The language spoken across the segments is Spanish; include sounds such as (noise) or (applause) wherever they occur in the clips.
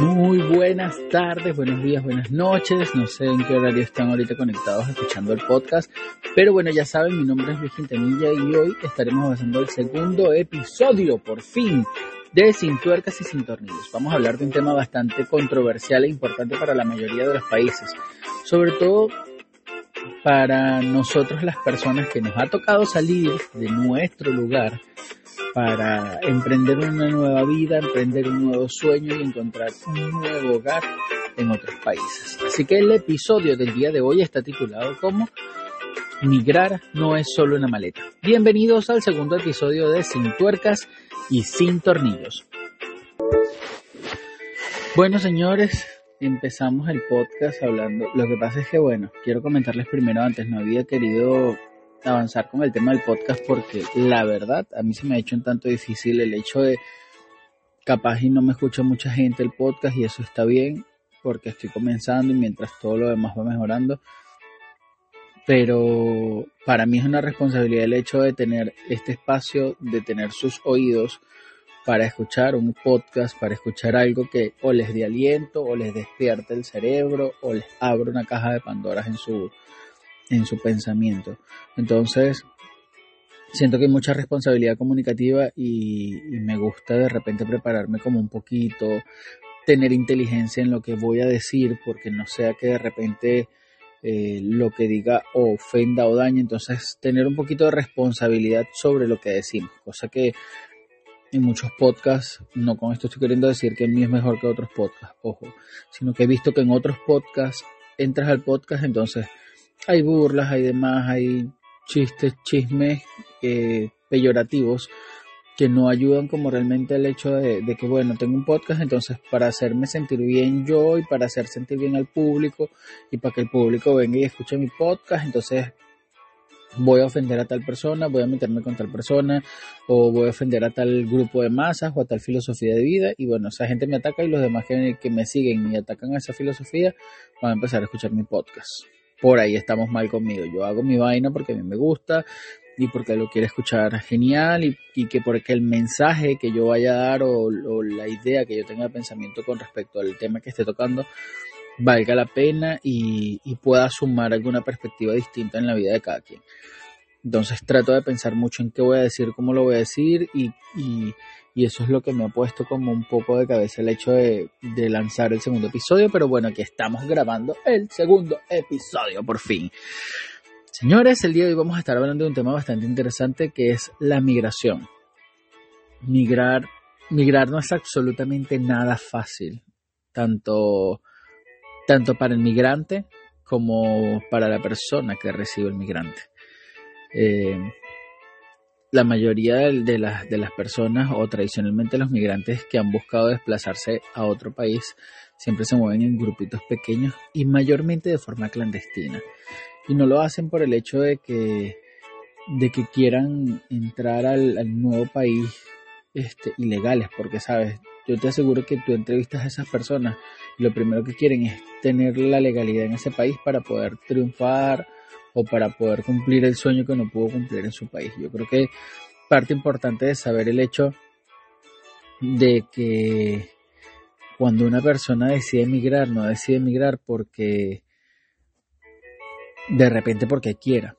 Muy buenas tardes, buenos días, buenas noches. No sé en qué horario están ahorita conectados escuchando el podcast, pero bueno, ya saben, mi nombre es Luis Quintanilla y hoy estaremos haciendo el segundo episodio, por fin, de Sin Tuercas y Sin Tornillos. Vamos a hablar de un tema bastante controversial e importante para la mayoría de los países, sobre todo para nosotros las personas que nos ha tocado salir de nuestro lugar para emprender una nueva vida, emprender un nuevo sueño y encontrar un nuevo hogar en otros países. Así que el episodio del día de hoy está titulado como Migrar no es solo una maleta. Bienvenidos al segundo episodio de Sin tuercas y sin tornillos. Bueno, señores, empezamos el podcast hablando. Lo que pasa es que, bueno, quiero comentarles primero antes, no había querido avanzar con el tema del podcast porque la verdad a mí se me ha hecho un tanto difícil el hecho de capaz y no me escucha mucha gente el podcast y eso está bien porque estoy comenzando y mientras todo lo demás va mejorando. Pero para mí es una responsabilidad el hecho de tener este espacio, de tener sus oídos para escuchar un podcast, para escuchar algo que o les dé aliento, o les despierte el cerebro, o les abra una caja de Pandoras en su, en su pensamiento. Entonces, siento que hay mucha responsabilidad comunicativa y, me gusta de repente prepararme como un poquito, tener inteligencia en lo que voy a decir, porque no sea que de repente eh, lo que diga ofenda o dañe, entonces tener un poquito de responsabilidad sobre lo que decimos, cosa que en muchos podcasts, no con esto estoy queriendo decir que el mío es mejor que otros podcasts, ojo, sino que he visto que en otros podcasts entras al podcast, entonces hay burlas, hay demás, hay chistes, chismes eh, peyorativos que no ayudan como realmente el hecho de, que, bueno, tengo un podcast, entonces para hacerme sentir bien yo y para hacer sentir bien al público y para que el público venga y escuche mi podcast, entonces voy a ofender a tal persona, voy a meterme con tal persona o voy a ofender a tal grupo de masas o a tal filosofía de vida y bueno, esa gente me ataca y los demás que me siguen y atacan a esa filosofía van a empezar a escuchar mi podcast por ahí estamos mal conmigo. Yo hago mi vaina porque a mí me gusta y porque lo quiero escuchar genial y, y que porque el mensaje que yo vaya a dar o, la idea que yo tenga de pensamiento con respecto al tema que esté tocando valga la pena y, y pueda sumar alguna perspectiva distinta en la vida de cada quien. Entonces trato de pensar mucho en qué voy a decir, cómo lo voy a decir y, y, y eso es lo que me ha puesto como un poco de cabeza el hecho de, lanzar el segundo episodio, pero bueno, aquí estamos grabando el segundo episodio por fin. Señores, el día de hoy vamos a estar hablando de un tema bastante interesante que es la migración. Migrar, migrar no es absolutamente nada fácil, tanto, tanto para el migrante como para la persona que recibe el migrante. Eh, la mayoría de las, de las personas o tradicionalmente los migrantes que han buscado desplazarse a otro país siempre se mueven en grupitos pequeños y mayormente de forma clandestina. Y no lo hacen por el hecho de que, de que quieran entrar al, nuevo país este, ilegales, porque sabes, yo te aseguro que tú entrevistas a esas personas y lo primero que quieren es tener la legalidad en ese país para poder triunfar o para poder cumplir el sueño que no pudo cumplir en su país. Yo creo que parte importante de saber el hecho de que cuando una persona decide emigrar, no decide emigrar porque de repente porque quiera,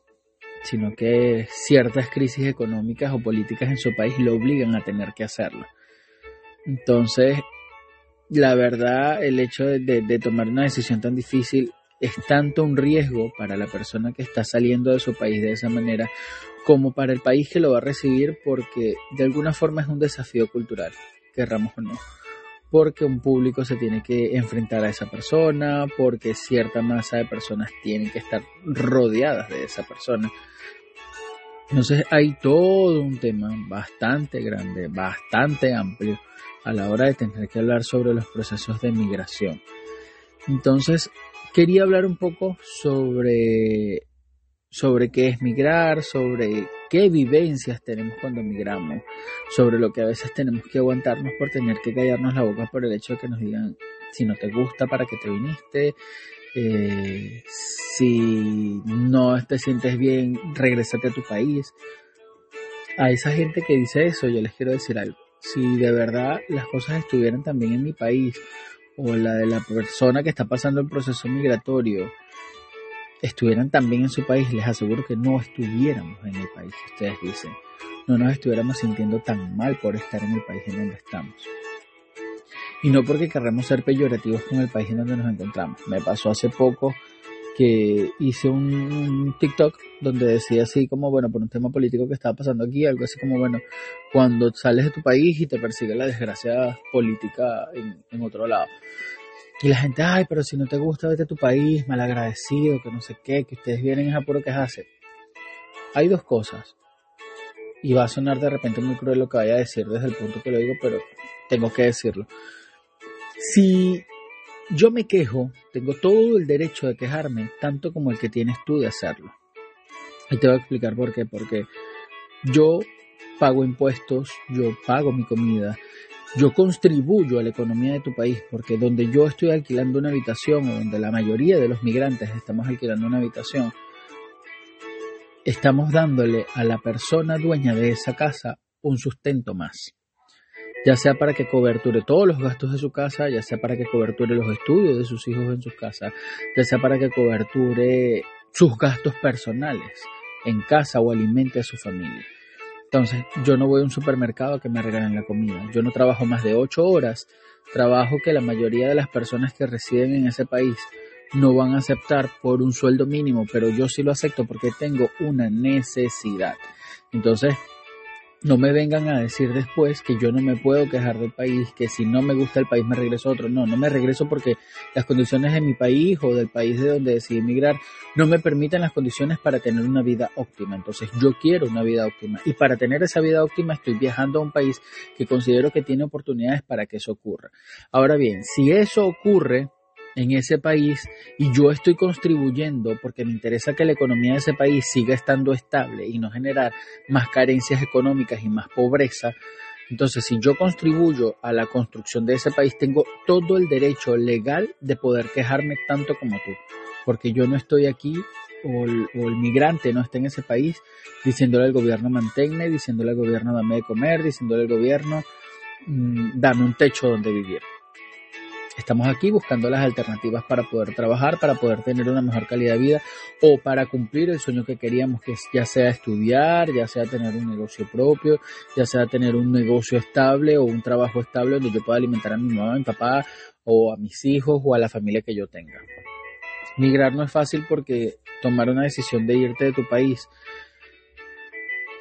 sino que ciertas crisis económicas o políticas en su país lo obligan a tener que hacerlo. Entonces, la verdad, el hecho de, de tomar una decisión tan difícil es tanto un riesgo para la persona que está saliendo de su país de esa manera como para el país que lo va a recibir porque de alguna forma es un desafío cultural, querramos o no. Porque un público se tiene que enfrentar a esa persona, porque cierta masa de personas tienen que estar rodeadas de esa persona. Entonces hay todo un tema bastante grande, bastante amplio a la hora de tener que hablar sobre los procesos de migración. Entonces, quería hablar un poco sobre, sobre qué es migrar, sobre qué vivencias tenemos cuando migramos, sobre lo que a veces tenemos que aguantarnos por tener que callarnos la boca por el hecho de que nos digan si no te gusta, para qué te viniste, eh, si no te sientes bien, regresate a tu país. A esa gente que dice eso, yo les quiero decir algo. Si de verdad las cosas estuvieran también en mi país, o la de la persona que está pasando el proceso migratorio estuvieran también en su país, les aseguro que no estuviéramos en el país que ustedes dicen. No nos estuviéramos sintiendo tan mal por estar en el país en donde estamos. Y no porque querramos ser peyorativos con el país en donde nos encontramos. Me pasó hace poco que hice un, TikTok donde decía así como, bueno, por un tema político que estaba pasando aquí, algo así como, bueno, cuando sales de tu país y te persigue la desgracia política en, en otro lado. Y la gente, ay, pero si no te gusta, vete a tu país, malagradecido, que no sé qué, que ustedes vienen a puro quejarse. Hay dos cosas. Y va a sonar de repente muy cruel lo que vaya a decir desde el punto que lo digo, pero tengo que decirlo. Si yo me quejo, tengo todo el derecho de quejarme, tanto como el que tienes tú de hacerlo. Y te voy a explicar por qué. Porque yo pago impuestos, yo pago mi comida, yo contribuyo a la economía de tu país, porque donde yo estoy alquilando una habitación o donde la mayoría de los migrantes estamos alquilando una habitación, estamos dándole a la persona dueña de esa casa un sustento más. Ya sea para que coberture todos los gastos de su casa, ya sea para que coberture los estudios de sus hijos en su casa, ya sea para que coberture sus gastos personales en casa o alimente a su familia. Entonces, yo no voy a un supermercado a que me regalen la comida. Yo no trabajo más de ocho horas. Trabajo que la mayoría de las personas que residen en ese país no van a aceptar por un sueldo mínimo, pero yo sí lo acepto porque tengo una necesidad. Entonces, no me vengan a decir después que yo no me puedo quejar del país, que si no me gusta el país me regreso a otro. No, no me regreso porque las condiciones de mi país o del país de donde decidí emigrar no me permiten las condiciones para tener una vida óptima. Entonces yo quiero una vida óptima y para tener esa vida óptima estoy viajando a un país que considero que tiene oportunidades para que eso ocurra. Ahora bien, si eso ocurre, en ese país y yo estoy contribuyendo porque me interesa que la economía de ese país siga estando estable y no generar más carencias económicas y más pobreza, entonces si yo contribuyo a la construcción de ese país, tengo todo el derecho legal de poder quejarme tanto como tú, porque yo no estoy aquí o el, migrante no está en ese país diciéndole al gobierno manténme, diciéndole al gobierno dame de comer, diciéndole al gobierno mm, dame un techo donde vivir. Estamos aquí buscando las alternativas para poder trabajar, para poder tener una mejor calidad de vida o para cumplir el sueño que queríamos, que ya sea estudiar, ya sea tener un negocio propio, ya sea tener un negocio estable o un trabajo estable donde yo pueda alimentar a mi mamá, a mi papá o a mis hijos o a la familia que yo tenga. Migrar no es fácil porque tomar una decisión de irte de tu país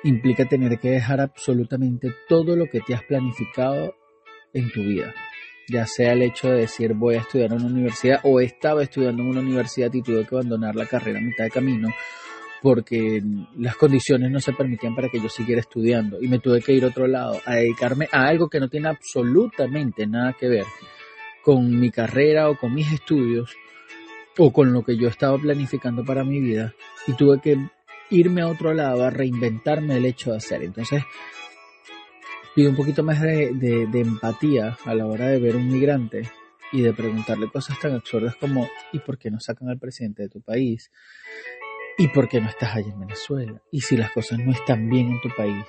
implica tener que dejar absolutamente todo lo que te has planificado en tu vida ya sea el hecho de decir voy a estudiar en una universidad o estaba estudiando en una universidad y tuve que abandonar la carrera a mitad de camino porque las condiciones no se permitían para que yo siguiera estudiando y me tuve que ir a otro lado a dedicarme a algo que no tiene absolutamente nada que ver con mi carrera o con mis estudios o con lo que yo estaba planificando para mi vida y tuve que irme a otro lado a reinventarme el hecho de hacer. Entonces, pido un poquito más de, empatía a la hora de ver un migrante y de preguntarle cosas tan absurdas como ¿y por qué no sacan al presidente de tu país? ¿Y por qué no estás allí en Venezuela? ¿Y si las cosas no están bien en tu país?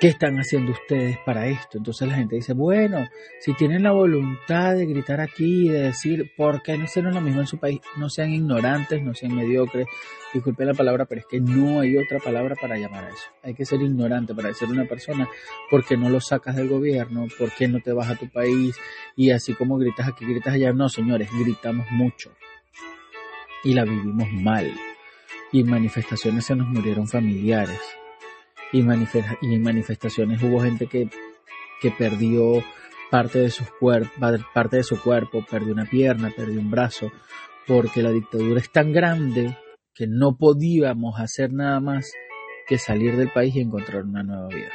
¿Qué están haciendo ustedes para esto? Entonces la gente dice, bueno, si tienen la voluntad de gritar aquí y de decir, ¿por qué no hacen lo mismo en su país? No sean ignorantes, no sean mediocres. Disculpen la palabra, pero es que no hay otra palabra para llamar a eso. Hay que ser ignorante para a una persona, ¿por qué no lo sacas del gobierno? ¿Por qué no te vas a tu país? Y así como gritas aquí, gritas allá. No, señores, gritamos mucho. Y la vivimos mal. Y en manifestaciones se nos murieron familiares y, en manifestaciones hubo gente que, que perdió parte de, sus parte de su cuerpo, perdió una pierna, perdió un brazo, porque la dictadura es tan grande que no podíamos hacer nada más que salir del país y encontrar una nueva vida.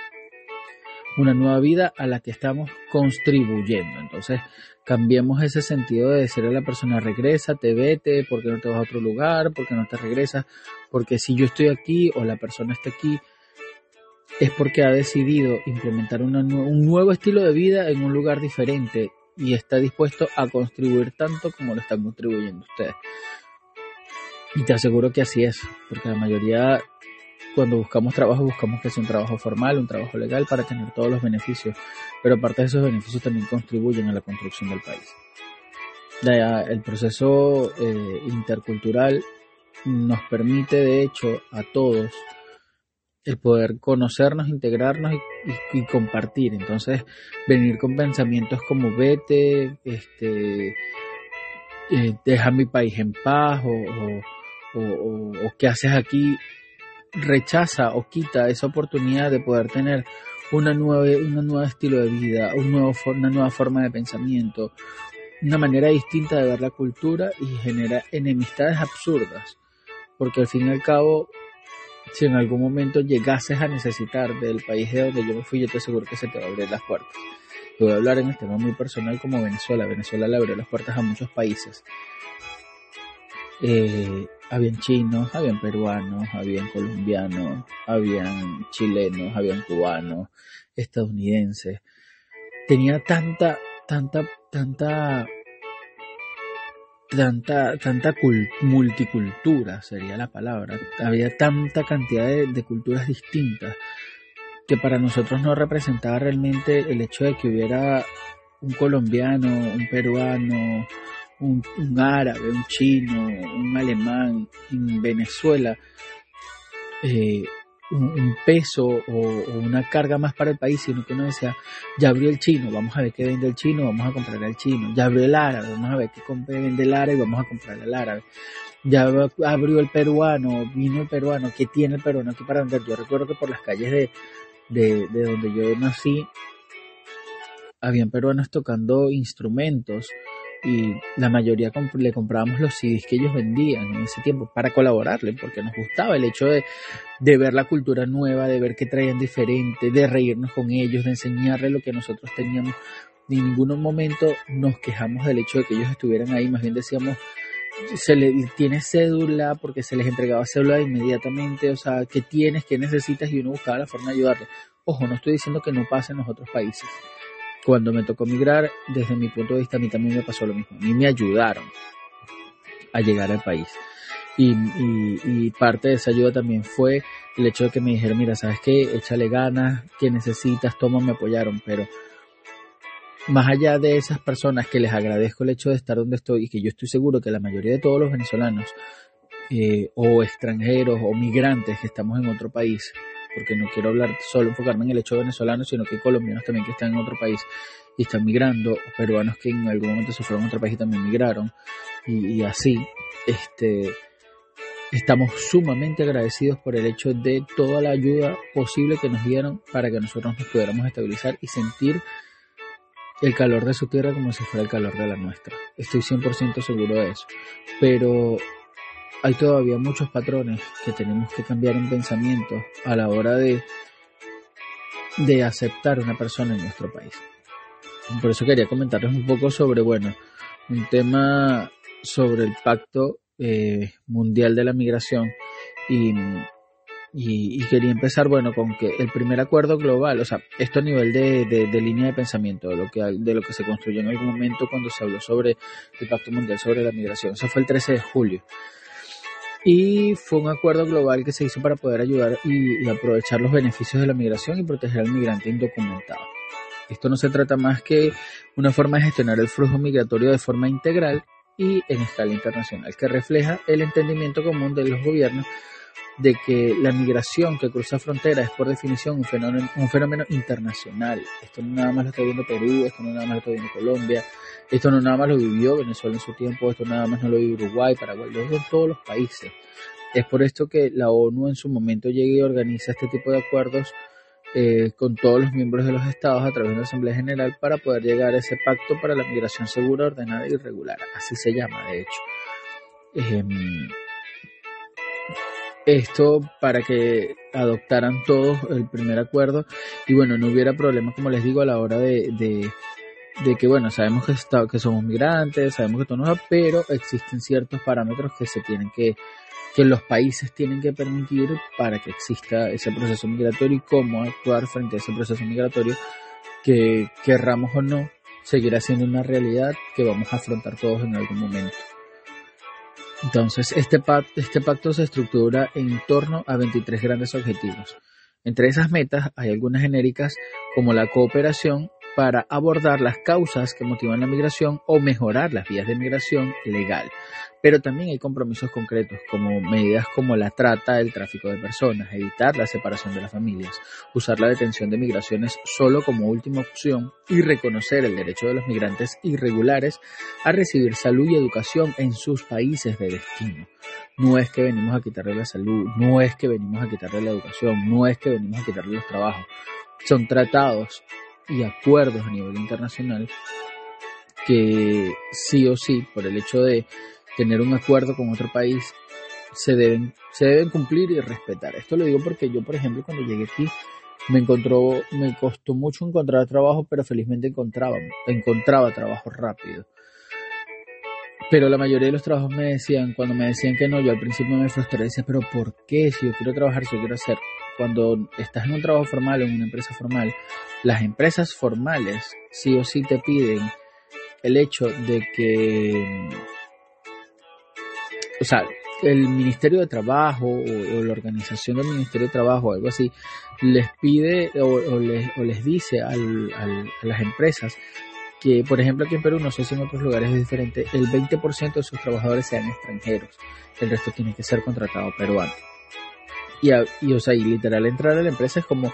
Una nueva vida a la que estamos contribuyendo. Entonces, cambiemos ese sentido de decirle a la persona, regresa, te vete, porque no te vas a otro lugar, porque no te regresas, porque si yo estoy aquí o la persona está aquí, es porque ha decidido implementar un nuevo estilo de vida en un lugar diferente y está dispuesto a contribuir tanto como lo están contribuyendo ustedes. Y te aseguro que así es, porque la mayoría cuando buscamos trabajo buscamos que sea un trabajo formal, un trabajo legal para tener todos los beneficios, pero aparte de esos beneficios también contribuyen a la construcción del país. El proceso eh, intercultural nos permite de hecho a todos el poder conocernos, integrarnos y, compartir. Entonces, venir con pensamientos como vete, este, eh, deja mi país en paz o, o, qué haces aquí, rechaza o quita esa oportunidad de poder tener una nueva, un nuevo estilo de vida, un nuevo, una nueva forma de pensamiento, una manera distinta de ver la cultura y genera enemistades absurdas. Porque al fin y al cabo si en algún momento llegases a necesitar del país de donde yo me fui, yo te aseguro que se te va a abrir las puertas. Te voy a hablar en el tema muy personal como Venezuela. Venezuela le abrió las puertas a muchos países. Eh, habían chinos, habían peruanos, habían colombianos, habían chilenos, habían cubanos, estadounidenses. Tenía tanta, tanta, tanta tanta, tanta multicultura sería la palabra. Había tanta cantidad de, culturas distintas que para nosotros no representaba realmente el hecho de que hubiera un colombiano, un peruano, un, árabe, un chino, un alemán en Venezuela. Eh, un, peso o, una carga más para el país, sino que uno decía, ya abrió el chino, vamos a ver qué vende el chino, vamos a comprar al chino, ya abrió el árabe, vamos a ver qué vende el árabe vamos a comprar al árabe. Ya abrió el peruano, vino el peruano, ¿qué tiene el peruano aquí para vender? Yo recuerdo que por las calles de, de donde yo nací, habían peruanos tocando instrumentos, y la mayoría le comprábamos los CDs que ellos vendían en ese tiempo para colaborarle, porque nos gustaba el hecho de, de ver la cultura nueva, de ver qué traían diferente, de reírnos con ellos, de enseñarles lo que nosotros teníamos. En ningún momento nos quejamos del hecho de que ellos estuvieran ahí, más bien decíamos, se le tiene cédula porque se les entregaba cédula inmediatamente, o sea, ¿qué tienes? ¿Qué necesitas? Y uno buscaba la forma de ayudarle. Ojo, no estoy diciendo que no pase en los otros países cuando me tocó migrar, desde mi punto de vista, a mí también me pasó lo mismo. A mí me ayudaron a llegar al país. Y, parte de esa ayuda también fue el hecho de que me dijeron, mira, ¿sabes qué? Échale ganas, ¿qué necesitas? Toma, me apoyaron. Pero más allá de esas personas que les agradezco el hecho de estar donde estoy y que yo estoy seguro que la mayoría de todos los venezolanos eh, o extranjeros o migrantes que estamos en otro país porque no quiero hablar solo enfocarme en el hecho venezolano, sino que hay colombianos también que están en otro país y están migrando, peruanos que en algún momento se fueron a otro país y también migraron, y, así, este, estamos sumamente agradecidos por el hecho de toda la ayuda posible que nos dieron para que nosotros nos pudiéramos estabilizar y sentir el calor de su tierra como si fuera el calor de la nuestra. Estoy 100% seguro de eso. Pero hay todavía muchos patrones que tenemos que cambiar en pensamiento a la hora de, de aceptar una persona en nuestro país. Por eso quería comentarles un poco sobre, bueno, un tema sobre el pacto eh, mundial de la migración y, y, quería empezar, bueno, con que el primer acuerdo global, o sea, esto a nivel de, de, línea de pensamiento, de lo, que, de lo que se construyó en algún momento cuando se habló sobre el pacto mundial sobre la migración, eso fue el 13 de julio y fue un acuerdo global que se hizo para poder ayudar y, aprovechar los beneficios de la migración y proteger al migrante indocumentado. Esto no se trata más que una forma de gestionar el flujo migratorio de forma integral y en escala internacional, que refleja el entendimiento común de los gobiernos de que la migración que cruza fronteras es por definición un fenómeno, un fenómeno internacional. Esto no nada más lo está viendo Perú, esto no nada más lo está viendo Colombia, esto no nada más lo vivió Venezuela en su tiempo, esto nada más no lo vive Uruguay, Paraguay, lo viven todos los países. Es por esto que la ONU en su momento llega y organiza este tipo de acuerdos eh, con todos los miembros de los estados a través de la Asamblea General para poder llegar a ese pacto para la migración segura, ordenada y regular. Así se llama, de hecho. Em, esto para que adoptaran todos el primer acuerdo y bueno, no hubiera problema, como les digo, a la hora de de que bueno, sabemos que, que somos migrantes, sabemos que todo no pero existen ciertos parámetros que se tienen que, que los países tienen que permitir para que exista ese proceso migratorio y cómo actuar frente a ese proceso migratorio que querramos o no seguirá siendo una realidad que vamos a afrontar todos en algún momento. Entonces, este, este pacto se estructura en torno a 23 grandes objetivos. Entre esas metas hay algunas genéricas como la cooperación para abordar las causas que motivan la migración o mejorar las vías de migración legal. Pero también hay compromisos concretos, como medidas como la trata, el tráfico de personas, evitar la separación de las familias, usar la detención de migraciones solo como última opción y reconocer el derecho de los migrantes irregulares a recibir salud y educación en sus países de destino. No es que venimos a quitarle la salud, no es que venimos a quitarle la educación, no es que venimos a quitarle los trabajos. Son tratados y acuerdos a nivel internacional que sí o sí, por el hecho de tener un acuerdo con otro país, se deben, se deben cumplir y respetar. Esto lo digo porque yo, por ejemplo, cuando llegué aquí, me encontró, me costó mucho encontrar trabajo, pero felizmente encontraba, encontraba trabajo rápido. Pero la mayoría de los trabajos me decían, cuando me decían que no, yo al principio me frustré, decía, pero ¿por qué? Si yo quiero trabajar, si yo quiero hacer. Cuando estás en un trabajo formal o en una empresa formal, las empresas formales sí o sí te piden el hecho de que, o sea, el Ministerio de Trabajo o, la organización del Ministerio de Trabajo o algo así les pide o, les, dice a las empresas que, por ejemplo, aquí en Perú, no sé si en otros lugares es diferente, el 20% de sus trabajadores sean extranjeros, el resto tiene que ser contratado peruano. Y, y, o sea, y literal entrar a la empresa es como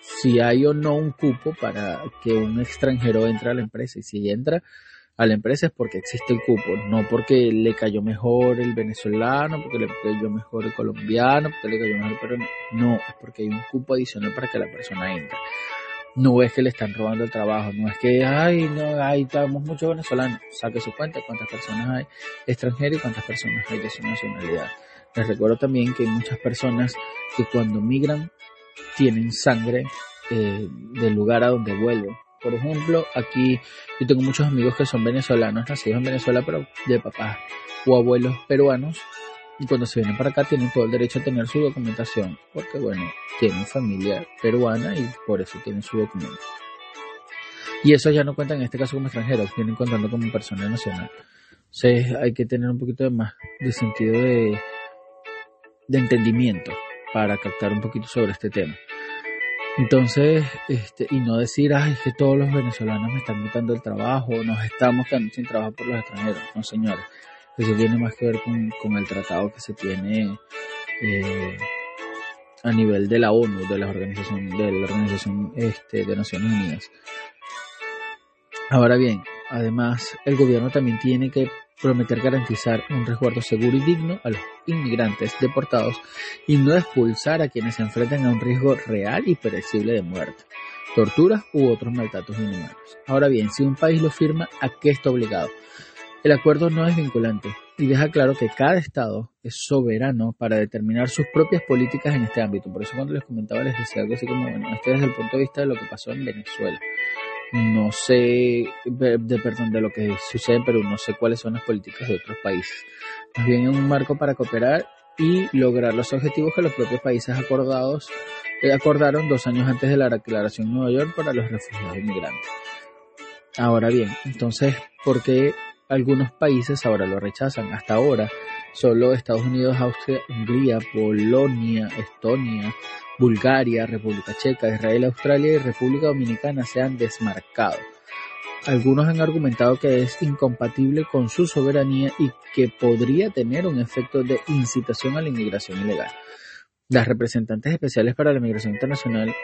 si hay o no un cupo para que un extranjero entre a la empresa. Y si entra a la empresa es porque existe el cupo, no porque le cayó mejor el venezolano, porque le cayó mejor el colombiano, porque le cayó mejor el peruano. No, es porque hay un cupo adicional para que la persona entre. No es que le están robando el trabajo, no es que, ay, no, ahí estamos muchos venezolanos. Saque su cuenta cuántas personas hay extranjeras y cuántas personas hay de su nacionalidad. Les recuerdo también que hay muchas personas que cuando migran tienen sangre eh, del lugar a donde vuelven. Por ejemplo, aquí yo tengo muchos amigos que son venezolanos, nacidos en Venezuela, pero de papás o abuelos peruanos. Y cuando se vienen para acá tienen todo el derecho a tener su documentación, porque bueno, tienen familia peruana y por eso tienen su documento. Y eso ya no cuentan en este caso como extranjeros, vienen contando como persona nacional. Entonces hay que tener un poquito de más de sentido de, de entendimiento para captar un poquito sobre este tema. Entonces, este, y no decir, ay, es que todos los venezolanos me están quitando el trabajo, nos estamos quedando sin trabajo por los extranjeros. No, señores, eso tiene más que ver con, el tratado que se tiene eh, a nivel de la ONU, de la organización, de la organización este, de Naciones Unidas. Ahora bien, además, el gobierno también tiene que prometer garantizar un resguardo seguro y digno a los inmigrantes deportados y no expulsar a quienes se enfrentan a un riesgo real y predecible de muerte, torturas u otros maltratos inhumanos. Ahora bien, si un país lo firma, ¿a qué está obligado? El acuerdo no es vinculante y deja claro que cada Estado es soberano para determinar sus propias políticas en este ámbito. Por eso cuando les comentaba les decía algo así como, bueno, este desde el punto de vista de lo que pasó en Venezuela no sé, de, perdón, de lo que sucede en Perú, no sé cuáles son las políticas de otros países. Más bien un marco para cooperar y lograr los objetivos que los propios países acordados eh, acordaron dos años antes de la Declaración de Nueva York para los refugiados inmigrantes. Ahora bien, entonces, ¿por qué algunos países ahora lo rechazan? Hasta ahora, solo Estados Unidos, Austria, Hungría, Polonia, Estonia, Bulgaria, República Checa, Israel, Australia y República Dominicana se han desmarcado. Algunos han argumentado que es incompatible con su soberanía y que podría tener un efecto de incitación a la inmigración ilegal. Las representantes especiales para la migración internacional,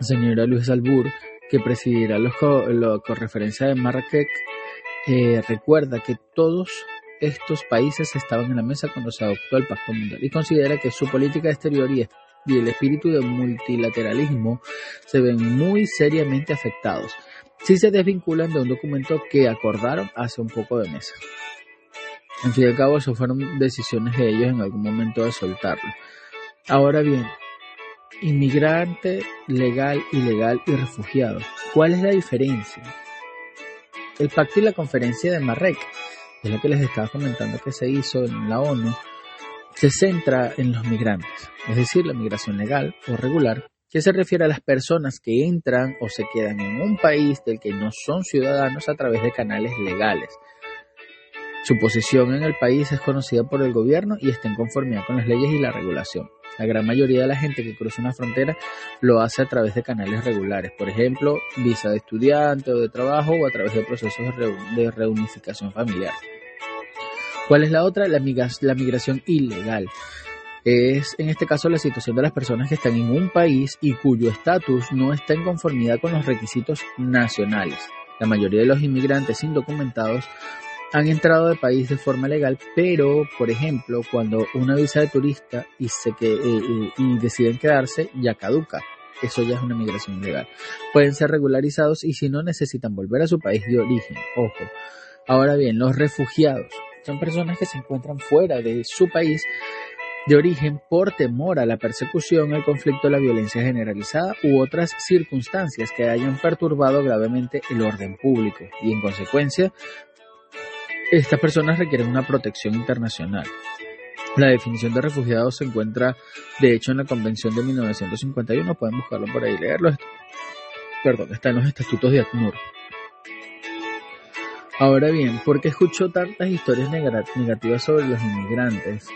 señora Luis Albur, que presidirá la correferencia de Marrakech, eh, recuerda que todos estos países estaban en la mesa cuando se adoptó el Pacto Mundial y considera que su política exterior y el espíritu de multilateralismo se ven muy seriamente afectados si se desvinculan de un documento que acordaron hace un poco de meses. En fin y al cabo, eso fueron decisiones de ellos en algún momento de soltarlo. Ahora bien, inmigrante legal, ilegal y refugiado. ¿Cuál es la diferencia? El pacto y la conferencia de Marrec, es lo que les estaba comentando que se hizo en la ONU, se centra en los migrantes, es decir, la migración legal o regular, que se refiere a las personas que entran o se quedan en un país del que no son ciudadanos a través de canales legales. Su posición en el país es conocida por el gobierno y está en conformidad con las leyes y la regulación. La gran mayoría de la gente que cruza una frontera lo hace a través de canales regulares, por ejemplo, visa de estudiante o de trabajo o a través de procesos de reunificación familiar. ¿Cuál es la otra? La, migración ilegal. Es en este caso la situación de las personas que están en un país y cuyo estatus no está en conformidad con los requisitos nacionales. La mayoría de los inmigrantes indocumentados han entrado al país de forma legal, pero, por ejemplo, cuando una visa de turista y, se que, eh, eh, y deciden quedarse, ya caduca. Eso ya es una migración ilegal. Pueden ser regularizados y si no necesitan volver a su país de origen. Ojo. Ahora bien, los refugiados son personas que se encuentran fuera de su país de origen por temor a la persecución, el conflicto, la violencia generalizada u otras circunstancias que hayan perturbado gravemente el orden público y en consecuencia estas personas requieren una protección internacional. La definición de refugiados se encuentra, de hecho, en la Convención de 1951. Pueden buscarlo por ahí, leerlo. Perdón, está en los estatutos de ACNUR. Ahora bien, ¿por qué escucho tantas historias negativas sobre los inmigrantes?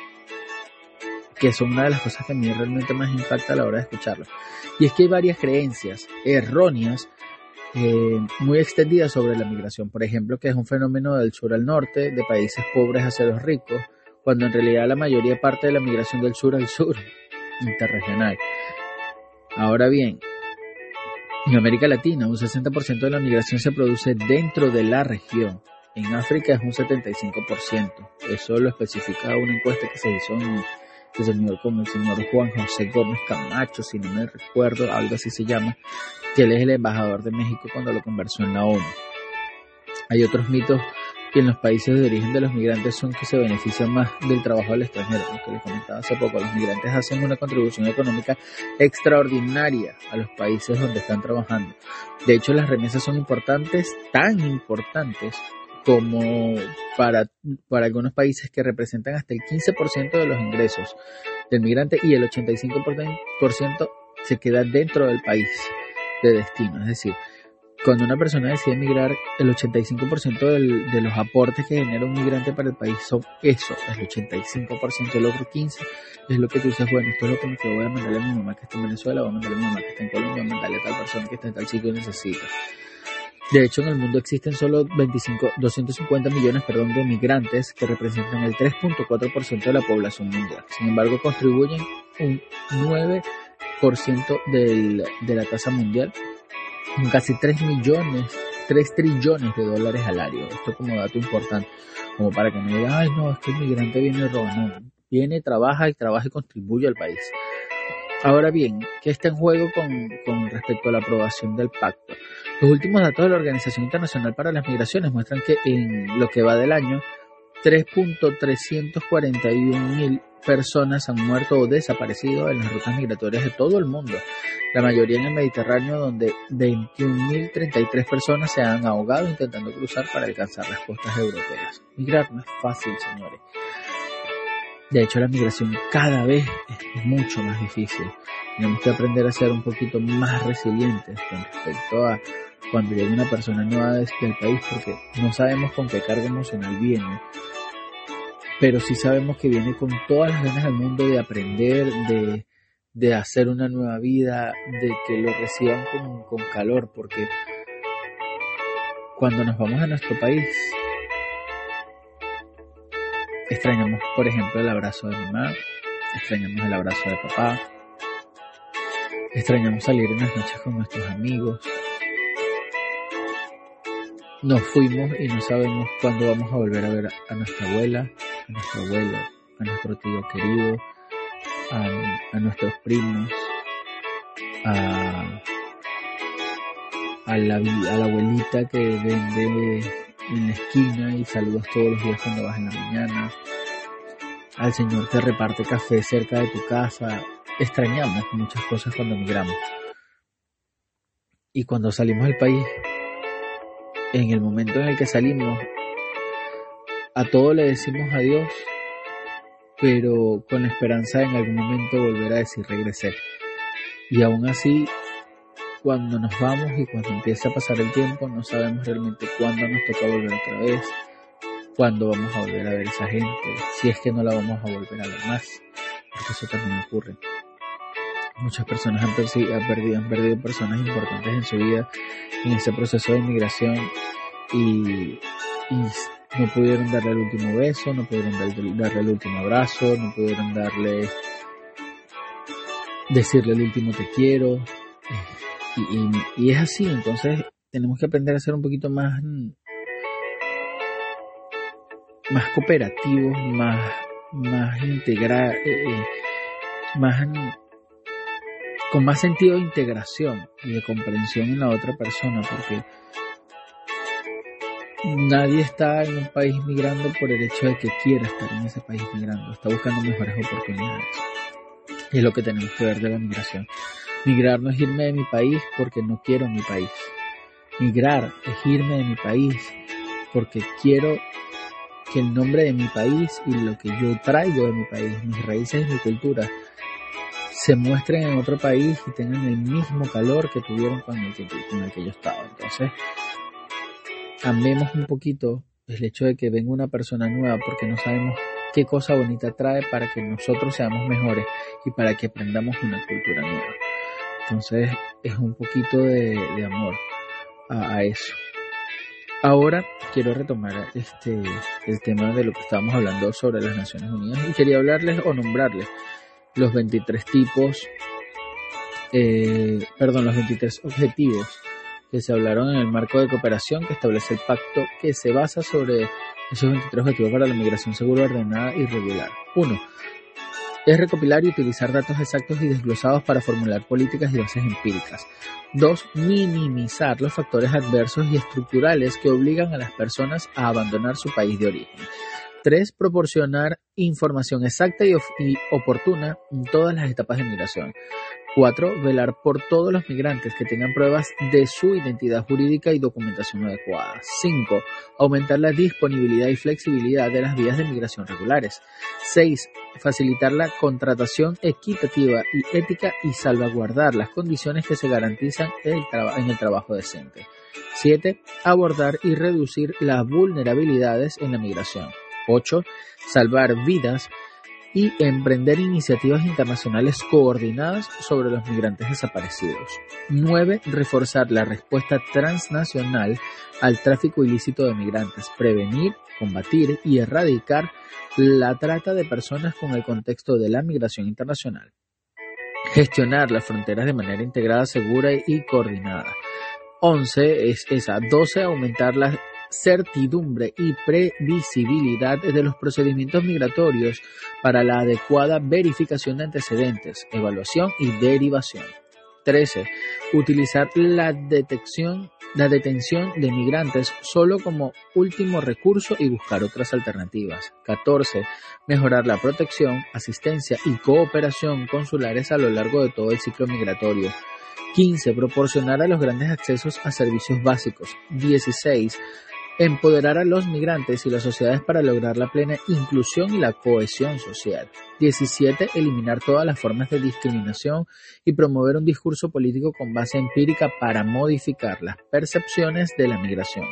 Que son una de las cosas que a mí realmente más impacta a la hora de escucharlo. Y es que hay varias creencias erróneas eh, muy extendida sobre la migración, por ejemplo, que es un fenómeno del sur al norte, de países pobres hacia los ricos, cuando en realidad la mayoría parte de la migración del sur al sur, (laughs) interregional. Ahora bien, en América Latina un 60% de la migración se produce dentro de la región. En África es un 75%. Eso lo especifica una encuesta que se hizo en el señor como el señor Juan José Gómez Camacho, si no me recuerdo, algo así se llama, que él es el embajador de México cuando lo conversó en la ONU. Hay otros mitos que en los países de origen de los migrantes son que se benefician más del trabajo del extranjero. Lo que les comentaba hace poco, los migrantes hacen una contribución económica extraordinaria a los países donde están trabajando. De hecho, las remesas son importantes, tan importantes como para, para algunos países que representan hasta el 15% de los ingresos del migrante y el 85% se queda dentro del país de destino. Es decir, cuando una persona decide emigrar, el 85% del, de los aportes que genera un migrante para el país son eso, el 85%, el otro 15% es lo que tú dices, bueno, esto es lo que voy a mandarle a mi mamá que está en Venezuela, voy a mandarle a mi mamá que está en Colombia, voy a mandarle a tal persona que está en tal sitio y necesita. De hecho, en el mundo existen solo 25, 250 millones perdón, de migrantes que representan el 3.4% de la población mundial. Sin embargo, contribuyen un 9% del, de la tasa mundial, con casi 3 millones, 3 trillones de dólares al año. Esto como dato importante, como para que no digan, ay no, es que el migrante viene y. No, viene, trabaja y trabaja y contribuye al país. Ahora bien, ¿qué está en juego con, con respecto a la aprobación del pacto? Los últimos datos de la Organización Internacional para las Migraciones muestran que en lo que va del año, 3.341 mil personas han muerto o desaparecido en las rutas migratorias de todo el mundo, la mayoría en el Mediterráneo, donde 21.033 personas se han ahogado intentando cruzar para alcanzar las costas europeas. Migrar no es fácil, señores. De hecho, la migración cada vez es mucho más difícil. Tenemos que aprender a ser un poquito más resilientes con respecto a cuando llega una persona nueva del país, porque no sabemos con qué carga emocional viene pero sí sabemos que viene con todas las ganas del mundo de aprender, de, de hacer una nueva vida, de que lo reciban con, con calor, porque cuando nos vamos a nuestro país, extrañamos, por ejemplo, el abrazo de mamá, extrañamos el abrazo de papá, extrañamos salir en las noches con nuestros amigos. Nos fuimos y no sabemos cuándo vamos a volver a ver a nuestra abuela, a nuestro abuelo, a nuestro tío querido, a, nuestros primos, a, a, la, a la abuelita que vende en la esquina y saludas todos los días cuando vas en la mañana, al señor que reparte café cerca de tu casa. Extrañamos muchas cosas cuando migramos. Y cuando salimos del país, en el momento en el que salimos, a todo le decimos adiós, pero con la esperanza de en algún momento volver a decir regresé. Y aún así, cuando nos vamos y cuando empieza a pasar el tiempo, no sabemos realmente cuándo nos toca volver otra vez. cuándo vamos a volver a ver esa gente, si es que no la vamos a volver a ver más, porque eso también ocurre. Muchas personas han, perdido, han perdido personas importantes en su vida en ese proceso de inmigración y, no pudieron darle el último beso, no pudieron darle el último abrazo, no pudieron darle decirle el último te quiero. Y, es así, entonces tenemos que aprender a ser un poquito más, más cooperativos, más, más integrar, eh, eh, más con más sentido de integración y de comprensión en la otra persona, porque nadie está en un país migrando por el hecho de que quiera estar en ese país migrando, está buscando mejores oportunidades. Y es lo que tenemos que ver de la migración. Migrar no es irme de mi país porque no quiero mi país. Migrar es irme de mi país porque quiero que el nombre de mi país y lo que yo traigo de mi país, mis raíces y mi cultura, se muestren en otro país y tengan el mismo calor que tuvieron con el que, con yo estaba. Entonces, amemos un poquito el hecho de que venga una persona nueva porque no sabemos qué cosa bonita trae para que nosotros seamos mejores y para que aprendamos una cultura nueva. Entonces es un poquito de, amor a, eso. Ahora quiero retomar este el tema de lo que estábamos hablando sobre las Naciones Unidas y quería hablarles o nombrarles los 23 tipos, eh, perdón, los 23 objetivos que se hablaron en el marco de cooperación que establece el pacto que se basa sobre esos 23 objetivos para la migración segura, ordenada y regular. 1. Es recopilar y utilizar datos exactos y desglosados para formular políticas y bases empíricas. 2. Minimizar los factores adversos y estructurales que obligan a las personas a abandonar su país de origen. 3. Proporcionar información exacta y, oportuna en todas las etapas de migración. 4. Velar por todos los migrantes que tengan pruebas de su identidad jurídica y documentación adecuada. 5. Aumentar la disponibilidad y flexibilidad de las vías de migración regulares. 6. Facilitar la contratación equitativa y ética y salvaguardar las condiciones que se garantizan en el trabajo decente. 7. Abordar y reducir las vulnerabilidades en la migración. 8. Salvar vidas y emprender iniciativas internacionales coordinadas sobre los migrantes desaparecidos. 9. Reforzar la respuesta transnacional al tráfico ilícito de migrantes, prevenir, combatir y erradicar la trata de personas con el contexto de la migración internacional. Gestionar las fronteras de manera integrada, segura y coordinada. 11 es esa. 12. Aumentar la certidumbre y previsibilidad de los procedimientos migratorios para la adecuada verificación de antecedentes, evaluación y derivación. 13. Utilizar la detección la detención de migrantes solo como último recurso y buscar otras alternativas. 14. Mejorar la protección, asistencia y cooperación consulares a lo largo de todo el ciclo migratorio. 15. Proporcionar a los grandes accesos a servicios básicos. 16 empoderar a los migrantes y las sociedades para lograr la plena inclusión y la cohesión social. 17. Eliminar todas las formas de discriminación y promover un discurso político con base empírica para modificar las percepciones de la migración.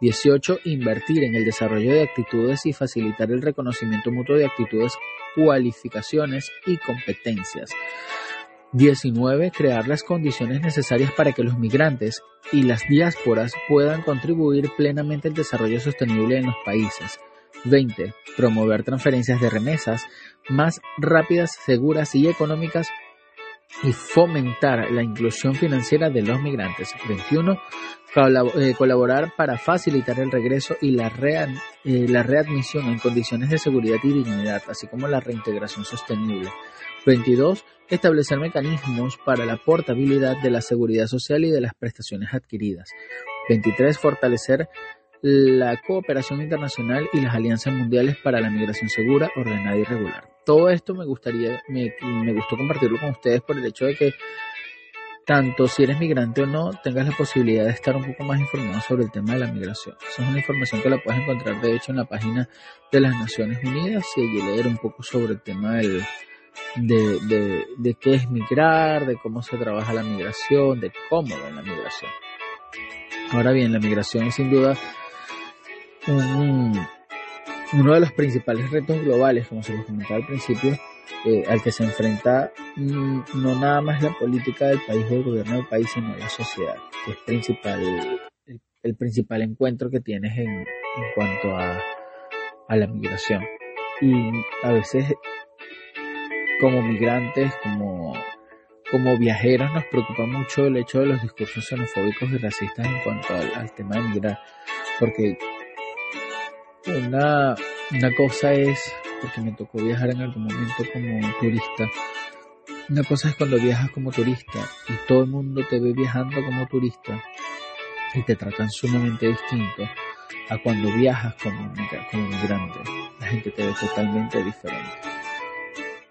18. Invertir en el desarrollo de actitudes y facilitar el reconocimiento mutuo de actitudes, cualificaciones y competencias. 19. Crear las condiciones necesarias para que los migrantes y las diásporas puedan contribuir plenamente al desarrollo sostenible en los países. 20. Promover transferencias de remesas más rápidas, seguras y económicas y fomentar la inclusión financiera de los migrantes. 21. Eh, colaborar para facilitar el regreso y la, eh, la readmisión en condiciones de seguridad y dignidad, así como la reintegración sostenible. 22. Establecer mecanismos para la portabilidad de la seguridad social y de las prestaciones adquiridas. 23. Fortalecer la cooperación internacional y las alianzas mundiales para la migración segura, ordenada y regular. Todo esto me gustaría, me, me gustó compartirlo con ustedes por el hecho de que tanto si eres migrante o no, tengas la posibilidad de estar un poco más informado sobre el tema de la migración. Esa es una información que la puedes encontrar de hecho en la página de las Naciones Unidas y allí leer un poco sobre el tema del, de, de, de qué es migrar, de cómo se trabaja la migración, de cómo va la migración. Ahora bien, la migración es sin duda un, uno de los principales retos globales, como se los comentaba al principio, eh, al que se enfrenta mm, no nada más la política del país o el gobierno del país, sino la sociedad, que es principal, el, principal encuentro que tienes en, en cuanto a, a la migración. Y a veces como migrantes, como, como viajeros, nos preocupa mucho el hecho de los discursos xenofóbicos y racistas en cuanto al, tema de migrar. Porque una, una cosa es, porque me tocó viajar en algún momento como turista, una cosa es cuando viajas como turista y todo el mundo te ve viajando como turista y te tratan sumamente distinto a cuando viajas como, como migrante. La gente te ve totalmente diferente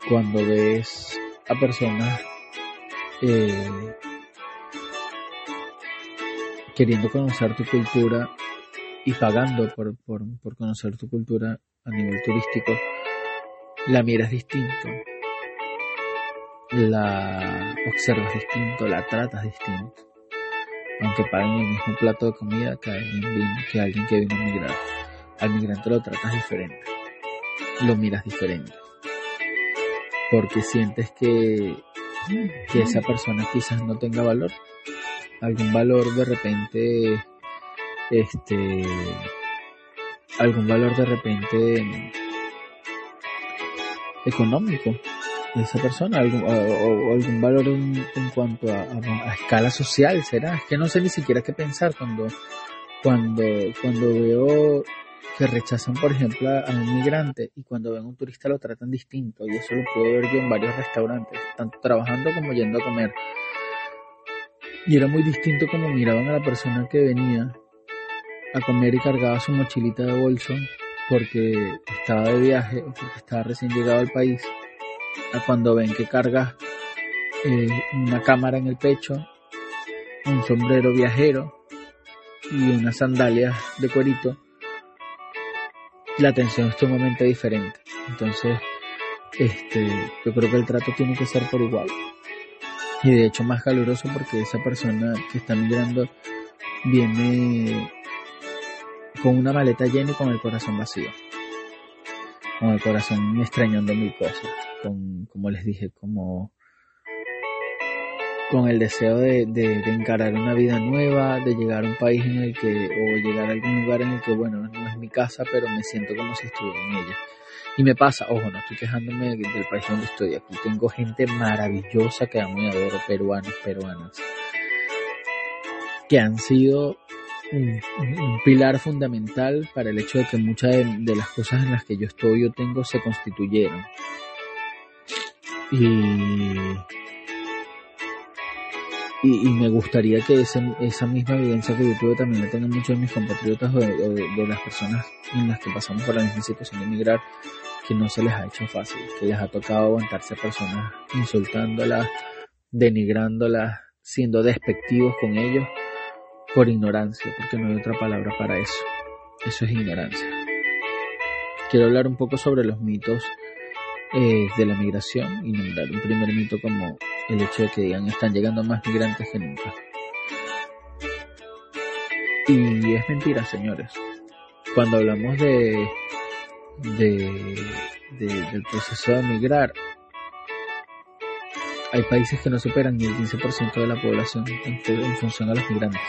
cuando ves a personas eh, queriendo conocer tu cultura y pagando por, por, por, conocer tu cultura a nivel turístico, la miras distinto, la observas distinto, la tratas distinto, aunque paguen el mismo plato de comida que alguien, que alguien que vino a migrar. Al migrante lo tratas diferente, lo miras diferente porque sientes que, que esa persona quizás no tenga valor, algún valor de repente, este, algún valor de repente económico de esa persona, algún, o, algún valor en, cuanto a, a, escala social, será, es que no sé ni siquiera qué pensar cuando, cuando, cuando veo que rechazan, por ejemplo, a un migrante y cuando ven a un turista lo tratan distinto. Y eso lo puedo ver yo en varios restaurantes, tanto trabajando como yendo a comer. Y era muy distinto como miraban a la persona que venía a comer y cargaba su mochilita de bolso porque estaba de viaje o porque estaba recién llegado al país, a cuando ven que carga eh, una cámara en el pecho, un sombrero viajero y unas sandalias de cuerito la atención es sumamente diferente. Entonces, este, yo creo que el trato tiene que ser por igual. Y de hecho más caluroso porque esa persona que está migrando viene con una maleta llena y con el corazón vacío. Con el corazón extrañando mil cosas. Con, como les dije, como con el deseo de, de, encarar una vida nueva, de llegar a un país en el que, o llegar a algún lugar en el que, bueno, no es mi casa, pero me siento como si estuviera en ella. Y me pasa, ojo, no estoy quejándome del país donde estoy, aquí tengo gente maravillosa que amo y adoro, peruanos, peruanas, que han sido un, pilar fundamental para el hecho de que muchas de, las cosas en las que yo estoy o tengo se constituyeron. Y y, me gustaría que esa misma evidencia que yo tuve también la tengan muchos de mis compatriotas o de, las personas en las que pasamos por la misma situación de emigrar, que no se les ha hecho fácil, que les ha tocado aguantarse a personas insultándolas, denigrándolas, siendo despectivos con ellos por ignorancia, porque no hay otra palabra para eso. Eso es ignorancia. Quiero hablar un poco sobre los mitos eh, de la migración y nombrar un primer mito como el hecho de que digan están llegando más migrantes que nunca. Y es mentira, señores. Cuando hablamos de, de, del proceso de migrar, hay países que no superan ni el 15% de la población en función a los migrantes.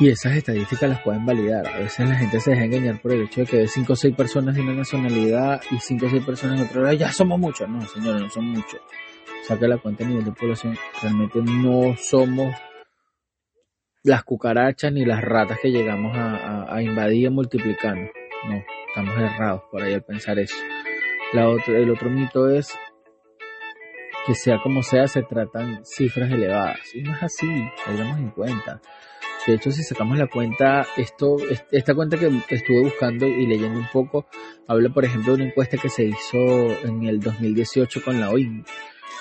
Y esas estadísticas las pueden validar. A veces la gente se deja engañar por el hecho de que ve 5 o 6 personas de una nacionalidad y 5 o 6 personas en otra. Ya somos muchos. No, señores, no son muchos. Saca la cuenta a nivel de población. Realmente no somos las cucarachas ni las ratas que llegamos a, invadir y. No, estamos errados por ahí al pensar eso. La otra, el otro mito es que sea como sea, se tratan cifras elevadas. Y no es así, tengamos en cuenta. De hecho, si sacamos la cuenta, esto, esta cuenta que estuve buscando y leyendo un poco, habla, por ejemplo, de una encuesta que se hizo en el 2018 con la OIM,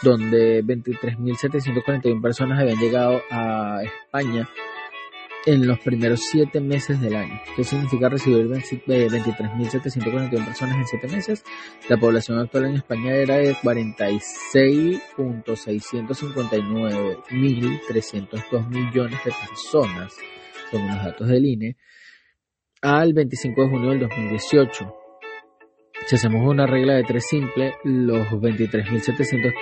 donde 23.741 personas habían llegado a España en los primeros siete meses del año. ¿Qué significa recibir 23.741 eh, personas en siete meses? La población actual en España era de 46.659.302 millones de personas, según los datos del INE, al 25 de junio del 2018. si hacemos una regla de tres simple, los 23.700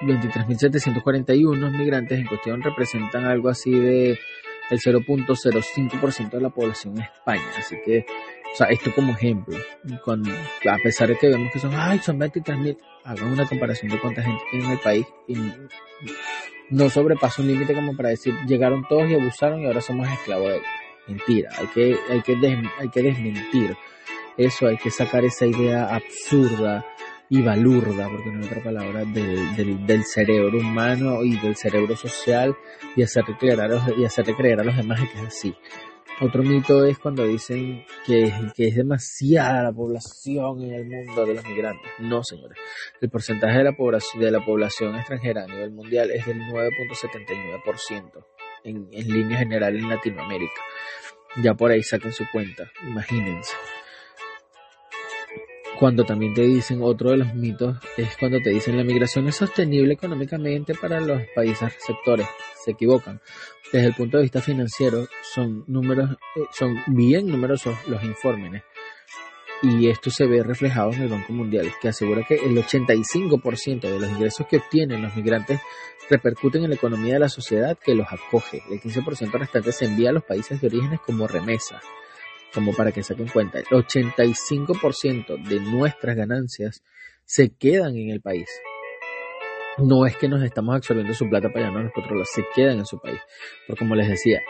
23.741 migrantes en cuestión representan algo así de el 0.05% de la población en España. Así que, o sea, esto como ejemplo, a pesar de que vemos que son, ay, son 23.000, hagan una comparación de cuánta gente tiene en el país y no sobrepasa un límite como para decir, llegaron todos y abusaron y ahora somos esclavos de ellos. Mentira, hay que, hay que, hay que desmentir eso, hay que sacar esa idea absurda y balurda, porque no hay otra palabra, del, del, cerebro humano y del cerebro social y hacerle creer a los, y hacerle creer a los demás que es así. Otro mito es cuando dicen que, que, es demasiada la población en el mundo de los migrantes. No, señores. El porcentaje de la población, de la población extranjera a nivel mundial es del 9.79% en, en línea general en Latinoamérica. Ya por ahí saquen su cuenta, imagínense cuando también te dicen, otro de los mitos es cuando te dicen la migración es sostenible económicamente para los países receptores. Se equivocan. Desde el punto de vista financiero son números, eh, son bien numerosos los informes. Y esto se ve reflejado en el Banco Mundial, que asegura que el 85% de los ingresos que obtienen los migrantes repercuten en la economía de la sociedad que los acoge. El 15% restante se envía a los países de orígenes como remesa como para que saquen cuenta, el 85% de nuestras ganancias se quedan en el país. No es que nos estamos absorbiendo su plata para allá, no, nosotros se quedan en su país. Pero como les decía,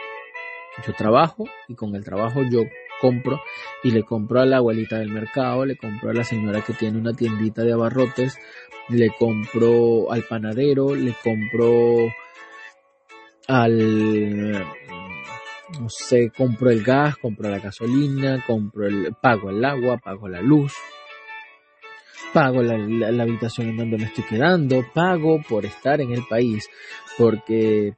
yo trabajo y con el trabajo yo compro y le compro a la abuelita del mercado, le compro a la señora que tiene una tiendita de abarrotes, le compro al panadero, le compro al no sé, compro el gas, compro la gasolina, compro el, pago el agua, pago la luz, pago la, la, habitación en donde me estoy quedando, pago por estar en el país, porque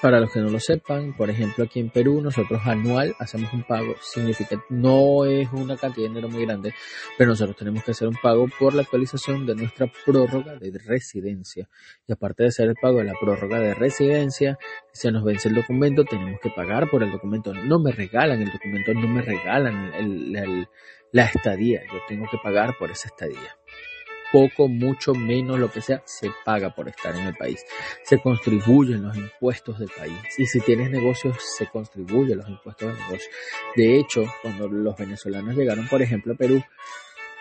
para los que no lo sepan, por ejemplo, aquí en Perú nosotros anual hacemos un pago significativo, no es una cantidad de dinero muy grande, pero nosotros tenemos que hacer un pago por la actualización de nuestra prórroga de residencia. Y aparte de hacer el pago de la prórroga de residencia, se nos vence el documento, tenemos que pagar por el documento. No me regalan el documento, no me regalan la estadía, yo tengo que pagar por esa estadía poco, mucho, menos, lo que sea, se paga por estar en el país. Se contribuyen los impuestos del país. Y si tienes negocios, se contribuyen los impuestos del negocio. De hecho, cuando los venezolanos llegaron, por ejemplo, a Perú,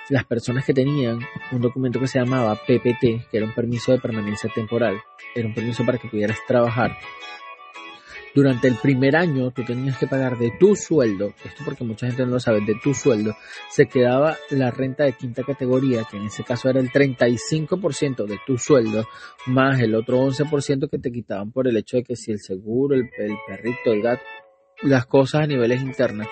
las personas que tenían un documento que se llamaba PPT, que era un permiso de permanencia temporal, era un permiso para que pudieras trabajar durante el primer año tú tenías que pagar de tu sueldo, esto porque mucha gente no lo sabe, de tu sueldo se quedaba la renta de quinta categoría, que en ese caso era el 35% de tu sueldo, más el otro 11% que te quitaban por el hecho de que si el seguro, el, perrito, el gato, las cosas a niveles internos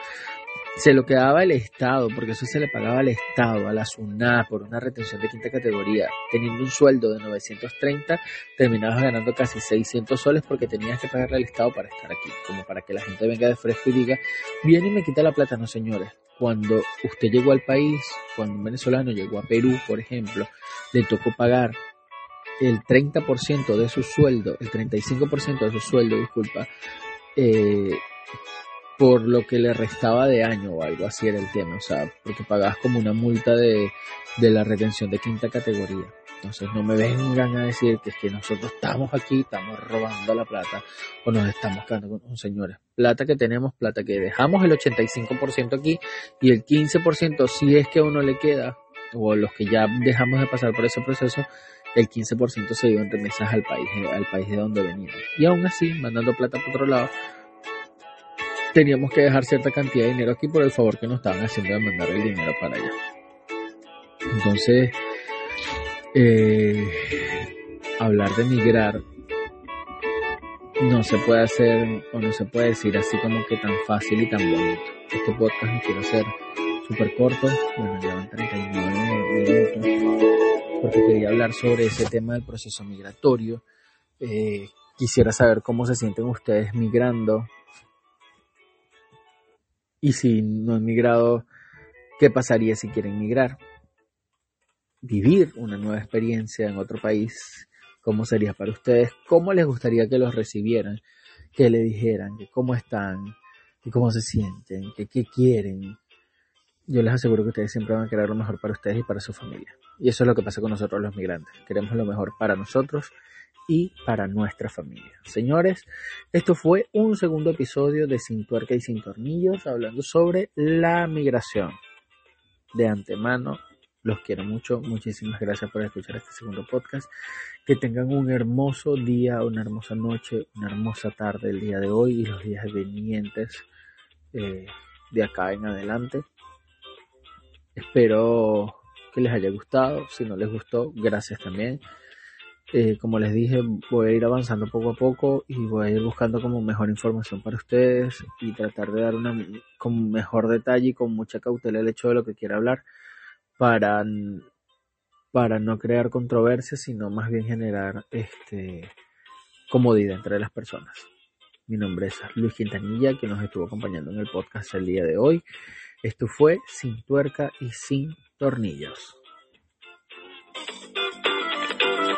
se lo quedaba el Estado, porque eso se le pagaba al Estado, a la SUNA, por una retención de quinta categoría. Teniendo un sueldo de 930, terminabas ganando casi 600 soles porque tenías que pagarle al Estado para estar aquí, como para que la gente venga de fresco y diga, viene y me quita la plata. No, señores, cuando usted llegó al país, cuando un venezolano llegó a Perú, por ejemplo, le tocó pagar el 30% de su sueldo, el 35% de su sueldo, disculpa, eh, por lo que le restaba de año o algo así era el tema, o sea, porque pagabas como una multa de, de la retención de quinta categoría. Entonces no me vengan a decir que es que nosotros estamos aquí, estamos robando la plata o nos estamos quedando con señores. Plata que tenemos, plata que dejamos el 85% aquí y el 15% si es que a uno le queda o los que ya dejamos de pasar por ese proceso, el 15% se dio en remesas al país, al país de donde venían. Y aún así, mandando plata por otro lado, teníamos que dejar cierta cantidad de dinero aquí por el favor que nos estaban haciendo de mandar el dinero para allá. Entonces, eh, hablar de migrar no se puede hacer o no se puede decir así como que tan fácil y tan bonito. Este podcast no quiero hacer súper corto, bueno, llevan 39 minutos, porque quería hablar sobre ese tema del proceso migratorio. Eh, quisiera saber cómo se sienten ustedes migrando, y si no han migrado, ¿qué pasaría si quieren migrar? Vivir una nueva experiencia en otro país, ¿cómo sería para ustedes? ¿Cómo les gustaría que los recibieran? Que le dijeran, que cómo están, que cómo se sienten, que qué quieren. yo les aseguro que ustedes siempre van a querer lo mejor para ustedes y para su familia. Y eso es lo que pasa con nosotros los migrantes. Queremos lo mejor para nosotros y para nuestra familia. Señores, esto fue un segundo episodio de Sin Tuerca y Sin Tornillos hablando sobre la migración. De antemano, los quiero mucho. Muchísimas gracias por escuchar este segundo podcast. Que tengan un hermoso día, una hermosa noche, una hermosa tarde el día de hoy y los días venientes eh, de acá en adelante. Espero que les haya gustado. Si no les gustó, gracias también. Eh, como les dije, voy a ir avanzando poco a poco y voy a ir buscando como mejor información para ustedes y tratar de dar una con mejor detalle y con mucha cautela el hecho de lo que quiera hablar para, para no crear controversia, sino más bien generar este comodidad entre las personas. Mi nombre es Luis Quintanilla, que nos estuvo acompañando en el podcast el día de hoy. Esto fue Sin Tuerca y Sin Tornillos.